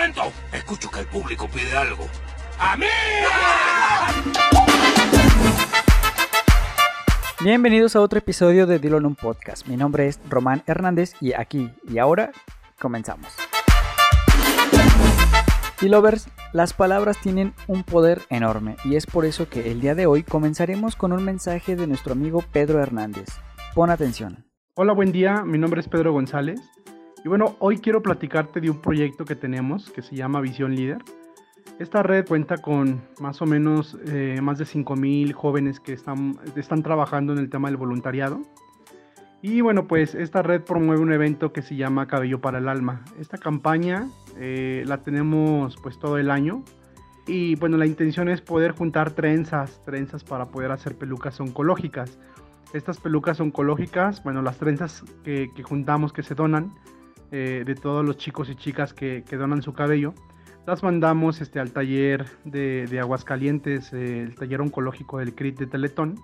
momento! Escucho que el público pide algo. ¡A mí! Bienvenidos a otro episodio de Dilo en un podcast. Mi nombre es Román Hernández y aquí y ahora comenzamos. Y lovers, las palabras tienen un poder enorme y es por eso que el día de hoy comenzaremos con un mensaje de nuestro amigo Pedro Hernández. Pon atención. Hola, buen día. Mi nombre es Pedro González. Y bueno, hoy quiero platicarte de un proyecto que tenemos que se llama Visión Líder. Esta red cuenta con más o menos eh, más de 5.000 jóvenes que están, están trabajando en el tema del voluntariado. Y bueno, pues esta red promueve un evento que se llama Cabello para el Alma. Esta campaña eh, la tenemos pues todo el año. Y bueno, la intención es poder juntar trenzas, trenzas para poder hacer pelucas oncológicas. Estas pelucas oncológicas, bueno, las trenzas que, juntamos, que se donan, eh, de todos los chicos y chicas que, que donan su cabello, las mandamos este, al taller de, de Aguascalientes, eh, el taller oncológico del CRIT de Teletón.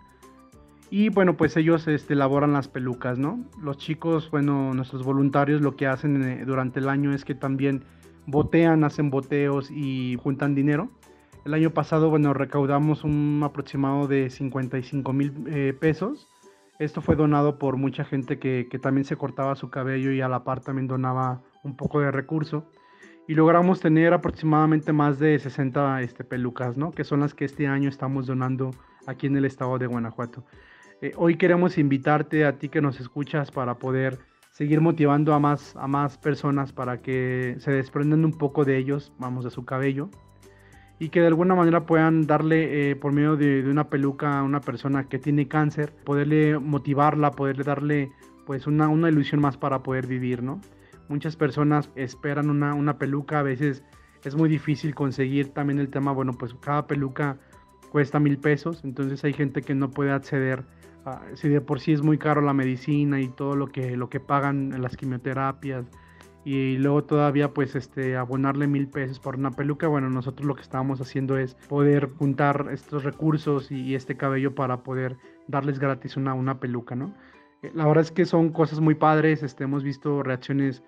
Y bueno, pues ellos este, elaboran las pelucas, ¿no? Los chicos, bueno, nuestros voluntarios lo que hacen eh, durante el año es que también botean, hacen boteos y juntan dinero. El año pasado, bueno, recaudamos un aproximado de 55 mil pesos. Esto fue donado por mucha gente que, también se cortaba su cabello y a la par también donaba un poco de recurso y logramos tener aproximadamente más de 60 este, pelucas, ¿no? que son las que este año estamos donando aquí en el estado de Guanajuato. Eh, hoy queremos invitarte a ti que nos escuchas para poder seguir motivando a más, a más personas para que se desprendan un poco de ellos, vamos, de su cabello, y que de alguna manera puedan darle eh, por medio de, una peluca a una persona que tiene cáncer, poderle motivarla, poderle darle pues una, una ilusión más para poder vivir, ¿no? Muchas personas esperan una, peluca, a veces es muy difícil conseguir también el tema, bueno, pues cada peluca cuesta mil pesos, entonces hay gente que no puede acceder, si de por sí es muy caro la medicina y todo lo que, lo que pagan las quimioterapias, y luego todavía pues este abonarle mil pesos por una peluca bueno nosotros lo que estábamos haciendo es poder juntar estos recursos y, este cabello para poder darles gratis una, una peluca no eh, la verdad es que son cosas muy padres, este, hemos visto reacciones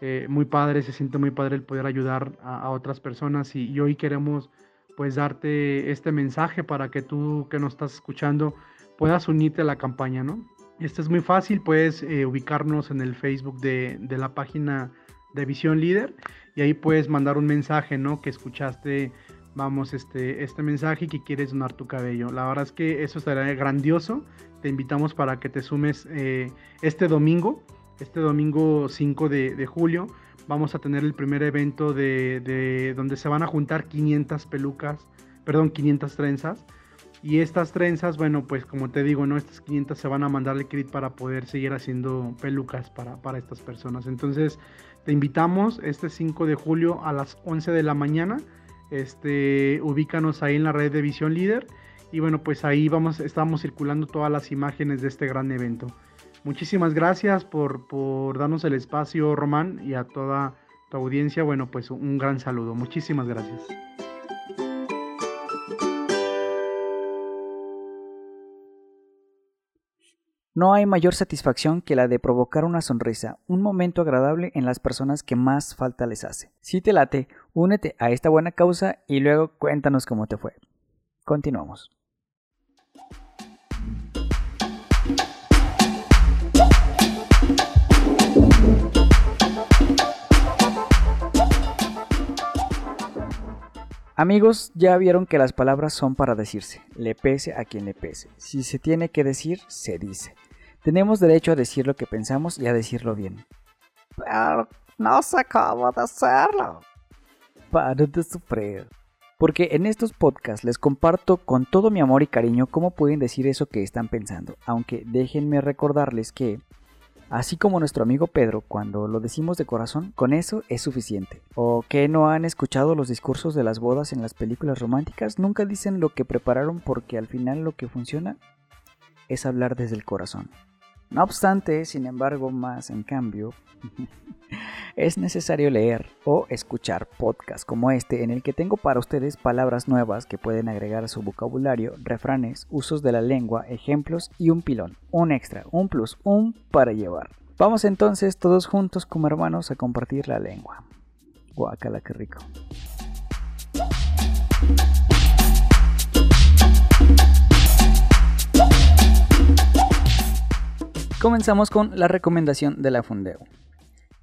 eh, muy padres, se siente muy padre el poder ayudar a, otras personas y, hoy queremos pues darte este mensaje para que tú que nos estás escuchando puedas unirte a la campaña, ¿no? Esto es muy fácil, puedes eh, ubicarnos en el Facebook de, de, la página de Visión Líder y ahí puedes mandar un mensaje, ¿no? Que escuchaste, vamos, este, este mensaje y que quieres donar tu cabello. La verdad es que eso estaría grandioso te invitamos para que te sumes eh, este domingo, este domingo 5 de, julio. Vamos a tener el primer evento de, donde se van a juntar 500 pelucas, perdón, 500 trenzas. Y estas trenzas, bueno, pues como te digo, ¿no? Estas 500 se van a mandar al CRIT para poder seguir haciendo pelucas para, para estas personas. Entonces, te invitamos este 5 de julio a las 11 de la mañana. Este, ubícanos ahí en la red de Visión Líder y bueno, pues ahí vamos, estamos circulando todas las imágenes de este gran evento. Muchísimas gracias por, por darnos el espacio, Román, y a toda tu audiencia. Bueno, pues un gran saludo. Muchísimas gracias. No hay mayor satisfacción que la de provocar una sonrisa, un momento agradable en las personas que más falta les hace. Si te late, únete a esta buena causa y luego cuéntanos cómo te fue. Continuamos. Amigos, ya vieron que las palabras son para decirse, le pese a quien le pese. Si se tiene que decir, se dice. Tenemos derecho a decir lo que pensamos y a decirlo bien. Pero no sé cómo de hacerlo. Para de sufrir. Porque en estos podcasts les comparto con todo mi amor y cariño cómo pueden decir eso que están pensando. Aunque déjenme recordarles que Así como nuestro amigo Pedro, cuando lo decimos de corazón, con eso es suficiente. ¿O que no han escuchado los discursos de las bodas en las películas románticas? Nunca dicen lo que prepararon porque al final lo que funciona es hablar desde el corazón. No obstante, sin embargo, más en cambio, es necesario leer o escuchar podcasts como este en el que tengo para ustedes palabras nuevas que pueden agregar a su vocabulario, refranes, usos de la lengua, ejemplos y un pilón, un extra, un plus, un para llevar. Vamos entonces todos juntos como hermanos a compartir la lengua. Guacala, qué rico. Comenzamos con la recomendación de la Fundeo.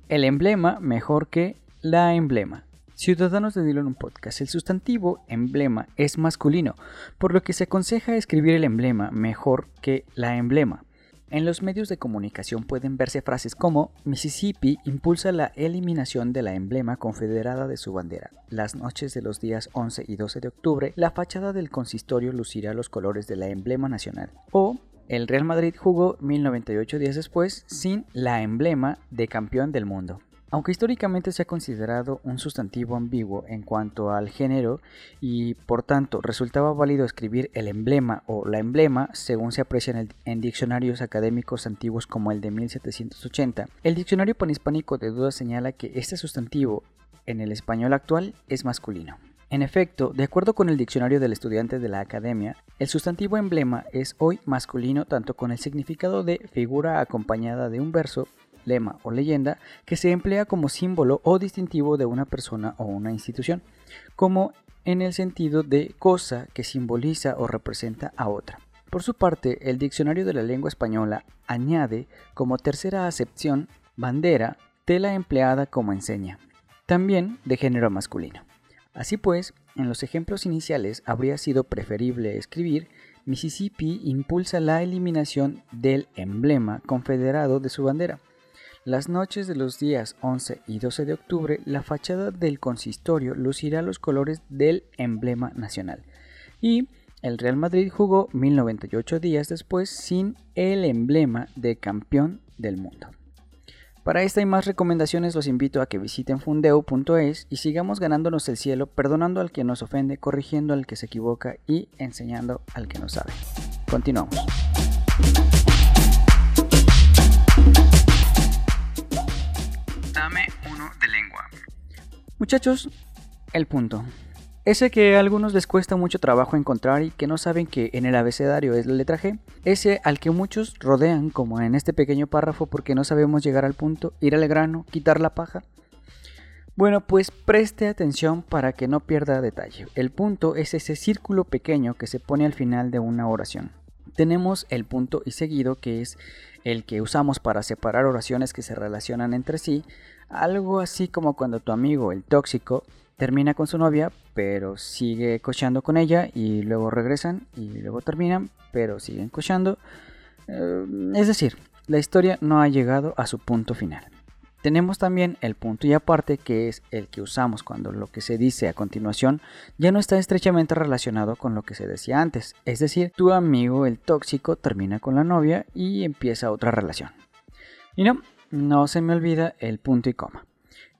El emblema mejor que la emblema. Ciudadanos de Dilo podcast. El sustantivo emblema es masculino, por lo que se aconseja escribir el emblema mejor que la emblema. En los medios de comunicación pueden verse frases como Mississippi impulsa la eliminación de la emblema confederada de su bandera. Las noches de los días 11 y 12 de octubre, la fachada del consistorio lucirá los colores de la emblema nacional. O el Real Madrid jugó 1098 días después sin la emblema de campeón del mundo. Aunque históricamente se ha considerado un sustantivo ambiguo en cuanto al género y por tanto resultaba válido escribir el emblema o la emblema según se aprecia en, diccionarios académicos antiguos como el de 1780, el diccionario panhispánico de dudas señala que este sustantivo en el español actual es masculino. En efecto, de acuerdo con el diccionario del estudiante de la academia, el sustantivo emblema es hoy masculino tanto con el significado de figura acompañada de un verso lema o leyenda que se emplea como símbolo o distintivo de una persona o una institución, como en el sentido de cosa que simboliza o representa a otra. Por su parte, el diccionario de la lengua española añade como tercera acepción bandera, tela empleada como enseña, también de género masculino. Así pues, en los ejemplos iniciales habría sido preferible escribir Mississippi impulsa la eliminación del emblema confederado de su bandera, las noches de los días 11 y 12 de octubre, la fachada del consistorio lucirá los colores del emblema nacional. Y el Real Madrid jugó 1098 días después sin el emblema de campeón del mundo. Para esta y más recomendaciones los invito a que visiten fundeo.es y sigamos ganándonos el cielo, perdonando al que nos ofende, corrigiendo al que se equivoca y enseñando al que no sabe. Continuamos. Muchachos, el punto. Ese que a algunos les cuesta mucho trabajo encontrar y que no saben que en el abecedario es la letra G. Ese al que muchos rodean, como en este pequeño párrafo, porque no sabemos llegar al punto, ir al grano, quitar la paja. Bueno, pues preste atención para que no pierda detalle. El punto es ese círculo pequeño que se pone al final de una oración. Tenemos el punto y seguido, que es el que usamos para separar oraciones que se relacionan entre sí, algo así como cuando tu amigo, el tóxico, termina con su novia, pero sigue cochando con ella y luego regresan y luego terminan, pero siguen cochando. Eh, es decir, la historia no ha llegado a su punto final. Tenemos también el punto y aparte que es el que usamos cuando lo que se dice a continuación ya no está estrechamente relacionado con lo que se decía antes. Es decir, tu amigo el tóxico termina con la novia y empieza otra relación. Y no, no se me olvida el punto y coma.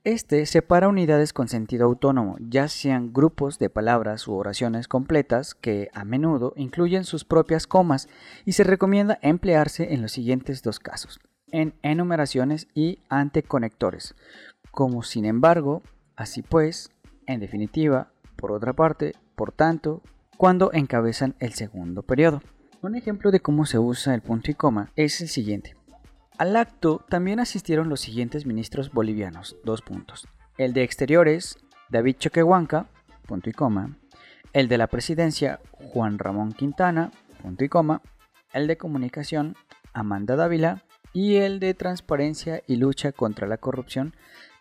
Este separa unidades con sentido autónomo, ya sean grupos de palabras u oraciones completas que a menudo incluyen sus propias comas y se recomienda emplearse en los siguientes dos casos, en enumeraciones y anteconectores, como sin embargo, así pues, en definitiva, por otra parte, por tanto, cuando encabezan el segundo periodo. Un ejemplo de cómo se usa el punto y coma es el siguiente. Al acto también asistieron los siguientes ministros bolivianos, dos puntos. El de Exteriores, David Choquehuanca, punto y coma. El de la Presidencia, Juan Ramón Quintana, punto y coma. El de Comunicación, Amanda Dávila. Y el de Transparencia y Lucha contra la Corrupción,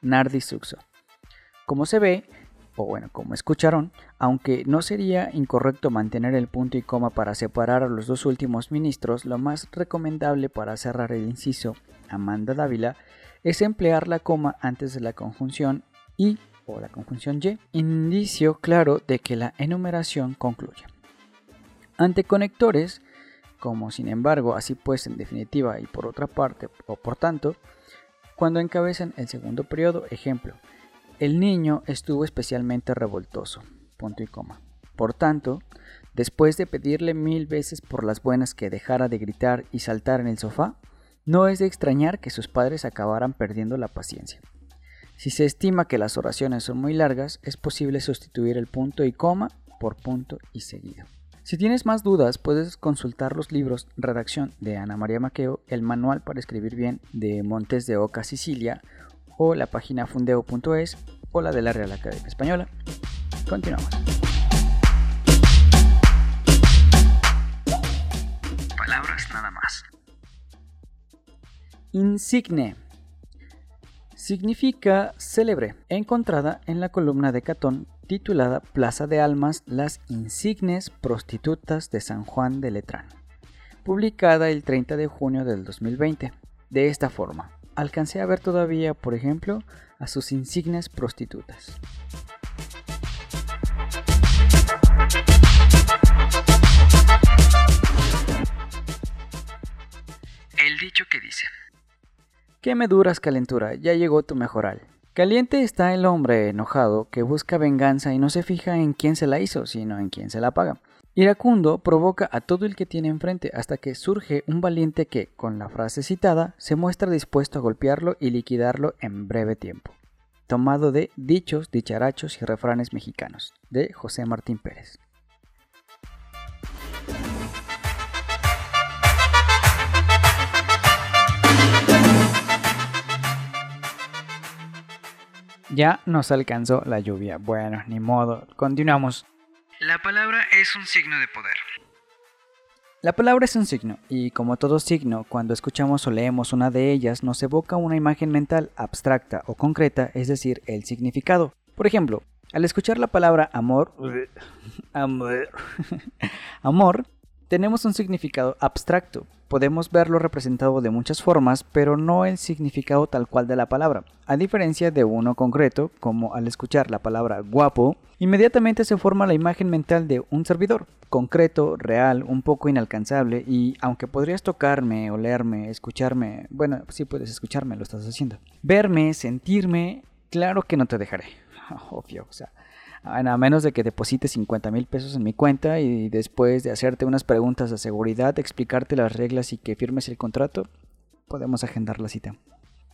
Nardi Suxo. Como se ve, o bueno, como escucharon, aunque no sería incorrecto mantener el punto y coma para separar a los dos últimos ministros, lo más recomendable para cerrar el inciso Amanda Dávila es emplear la coma antes de la conjunción y o la conjunción y, indicio claro de que la enumeración concluye. Ante conectores, como sin embargo, así pues en definitiva y por otra parte o por tanto, cuando encabezan el segundo periodo, ejemplo, el niño estuvo especialmente revoltoso. Punto y coma. Por tanto, después de pedirle mil veces por las buenas que dejara de gritar y saltar en el sofá, no es de extrañar que sus padres acabaran perdiendo la paciencia. Si se estima que las oraciones son muy largas, es posible sustituir el punto y coma por punto y seguido. Si tienes más dudas, puedes consultar los libros Redacción de Ana María Maqueo, el manual para escribir bien de Montes de Oca, Sicilia, o la página fundeo.es o la de la Real Academia Española. Continuamos. Palabras nada más. Insigne. Significa célebre, encontrada en la columna de Catón titulada Plaza de Almas, las insignes prostitutas de San Juan de Letrán, publicada el 30 de junio del 2020. De esta forma, alcancé a ver todavía, por ejemplo, a sus insignes prostitutas. El dicho que dice, ¿qué me duras calentura? Ya llegó tu mejoral. Caliente está el hombre enojado que busca venganza y no se fija en quién se la hizo, sino en quién se la paga. Iracundo provoca a todo el que tiene enfrente hasta que surge un valiente que, con la frase citada, se muestra dispuesto a golpearlo y liquidarlo en breve tiempo. Tomado de Dichos, Dicharachos y Refranes Mexicanos, de José Martín Pérez. Ya nos alcanzó la lluvia. Bueno, ni modo. Continuamos. La palabra es un signo de poder. La palabra es un signo, y como todo signo, cuando escuchamos o leemos una de ellas, nos evoca una imagen mental abstracta o concreta, es decir, el significado. Por ejemplo, al escuchar la palabra amor, amor, amor, tenemos un significado abstracto. Podemos verlo representado de muchas formas, pero no el significado tal cual de la palabra. A diferencia de uno concreto, como al escuchar la palabra guapo, inmediatamente se forma la imagen mental de un servidor, concreto, real, un poco inalcanzable, y aunque podrías tocarme, olerme, escucharme, bueno, sí puedes escucharme, lo estás haciendo. Verme, sentirme, claro que no te dejaré. Obvio, o sea, a menos de que deposites 50 mil pesos en mi cuenta y después de hacerte unas preguntas de seguridad, explicarte las reglas y que firmes el contrato, podemos agendar la cita.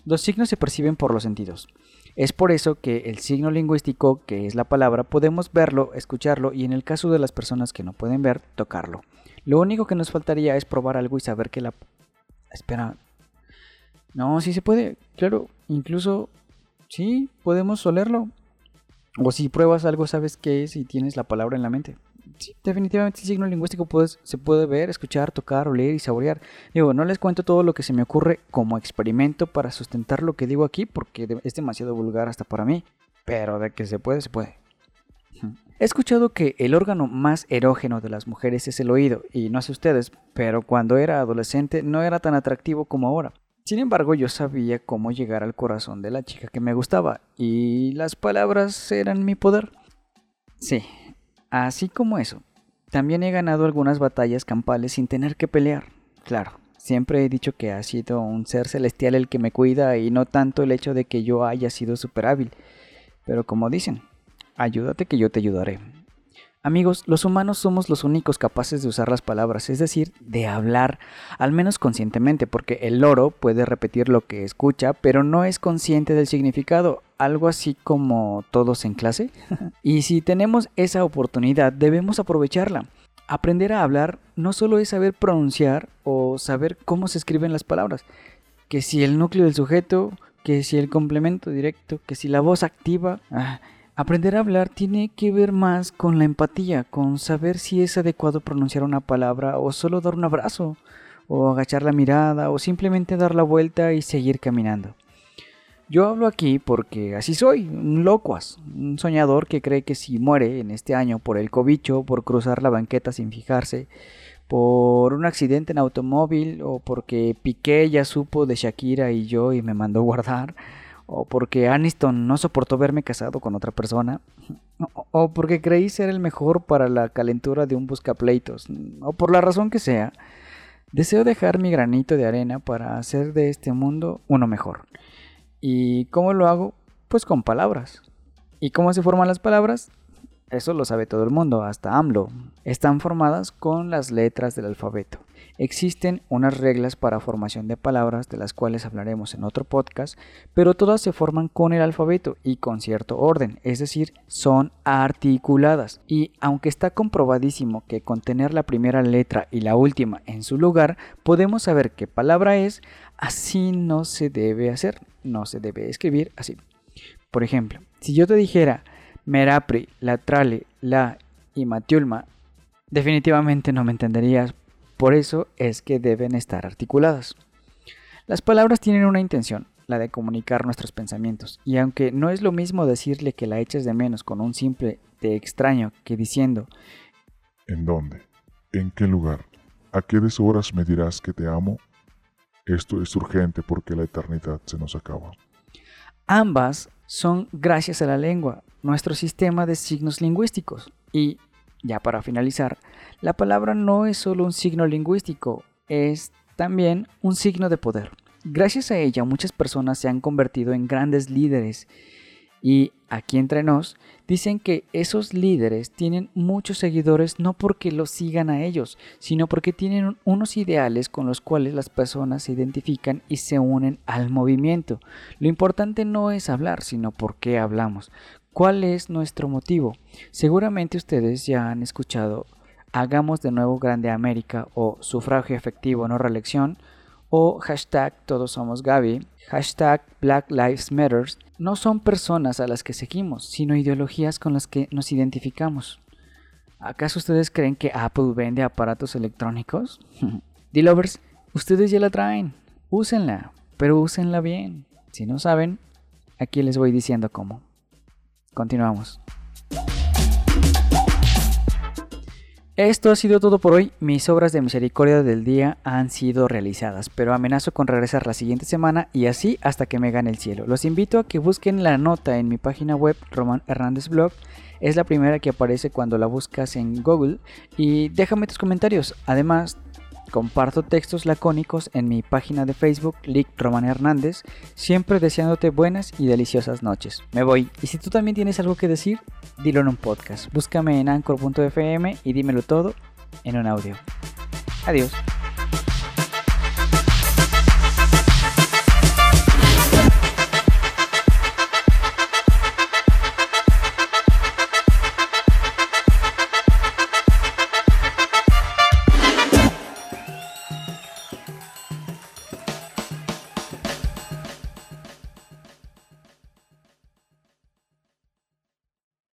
Los signos se perciben por los sentidos. Es por eso que el signo lingüístico, que es la palabra, podemos verlo, escucharlo y en el caso de las personas que no pueden ver, tocarlo. Lo único que nos faltaría es probar algo y saber que la... Espera. No, sí se puede. Claro, incluso... Sí, podemos olerlo. O si pruebas algo, sabes qué es y tienes la palabra en la mente. Sí, definitivamente el signo lingüístico se puede ver, escuchar, tocar, oler y saborear. Digo, no les cuento todo lo que se me ocurre como experimento para sustentar lo que digo aquí porque es demasiado vulgar hasta para mí. Pero de que se puede, se puede. He escuchado que el órgano más erógeno de las mujeres es el oído, y no sé ustedes, pero cuando era adolescente no era tan atractivo como ahora. Sin embargo, yo sabía cómo llegar al corazón de la chica que me gustaba, y las palabras eran mi poder. Sí, así como eso. También he ganado algunas batallas campales sin tener que pelear. Claro, siempre he dicho que ha sido un ser celestial el que me cuida y no tanto el hecho de que yo haya sido super hábil. Pero como dicen, ayúdate que yo te ayudaré. Amigos, los humanos somos los únicos capaces de usar las palabras, es decir, de hablar, al menos conscientemente, porque el loro puede repetir lo que escucha, pero no es consciente del significado, algo así como todos en clase. y si tenemos esa oportunidad, debemos aprovecharla. Aprender a hablar no solo es saber pronunciar o saber cómo se escriben las palabras, que si el núcleo del sujeto, que si el complemento directo, que si la voz activa, ah, Aprender a hablar tiene que ver más con la empatía, con saber si es adecuado pronunciar una palabra o solo dar un abrazo, o agachar la mirada, o simplemente dar la vuelta y seguir caminando. Yo hablo aquí porque así soy, un locuaz, un soñador que cree que si muere en este año por el cobicho, por cruzar la banqueta sin fijarse, por un accidente en automóvil o porque Piqué ya supo de Shakira y yo y me mandó guardar, o porque Aniston no soportó verme casado con otra persona, o porque creí ser el mejor para la calentura de un buscapleitos, o por la razón que sea, deseo dejar mi granito de arena para hacer de este mundo uno mejor. ¿Y cómo lo hago? Pues con palabras. ¿Y cómo se forman las palabras? Eso lo sabe todo el mundo, hasta AMLO. Están formadas con las letras del alfabeto. Existen unas reglas para formación de palabras de las cuales hablaremos en otro podcast, pero todas se forman con el alfabeto y con cierto orden, es decir, son articuladas. Y aunque está comprobadísimo que con tener la primera letra y la última en su lugar, podemos saber qué palabra es, así no se debe hacer, no se debe escribir así. Por ejemplo, si yo te dijera Merapri, Latrale, La y Matiulma, definitivamente no me entenderías. Por eso es que deben estar articuladas. Las palabras tienen una intención, la de comunicar nuestros pensamientos, y aunque no es lo mismo decirle que la echas de menos con un simple te extraño que diciendo ¿En dónde? ¿En qué lugar? ¿A qué deshoras me dirás que te amo? Esto es urgente porque la eternidad se nos acaba. Ambas son gracias a la lengua, nuestro sistema de signos lingüísticos. Y, ya para finalizar, la palabra no es solo un signo lingüístico, es también un signo de poder. Gracias a ella muchas personas se han convertido en grandes líderes y aquí entre nos dicen que esos líderes tienen muchos seguidores no porque los sigan a ellos, sino porque tienen unos ideales con los cuales las personas se identifican y se unen al movimiento. Lo importante no es hablar, sino por qué hablamos. ¿Cuál es nuestro motivo? Seguramente ustedes ya han escuchado Hagamos de nuevo grande América o sufragio efectivo no reelección o hashtag todos somos Gaby, hashtag Black Lives Matters, no son personas a las que seguimos, sino ideologías con las que nos identificamos. ¿Acaso ustedes creen que Apple vende aparatos electrónicos? D-Lovers, ustedes ya la traen, úsenla, pero úsenla bien. Si no saben, aquí les voy diciendo cómo. Continuamos. Esto ha sido todo por hoy. Mis obras de misericordia del día han sido realizadas, pero amenazo con regresar la siguiente semana y así hasta que me gane el cielo. Los invito a que busquen la nota en mi página web, Roman Hernández Blog. Es la primera que aparece cuando la buscas en Google y déjame tus comentarios. Además, Comparto textos lacónicos en mi página de Facebook, Lick Roman Hernández, siempre deseándote buenas y deliciosas noches. Me voy. Y si tú también tienes algo que decir, dilo en un podcast. Búscame en anchor.fm y dímelo todo en un audio. Adiós.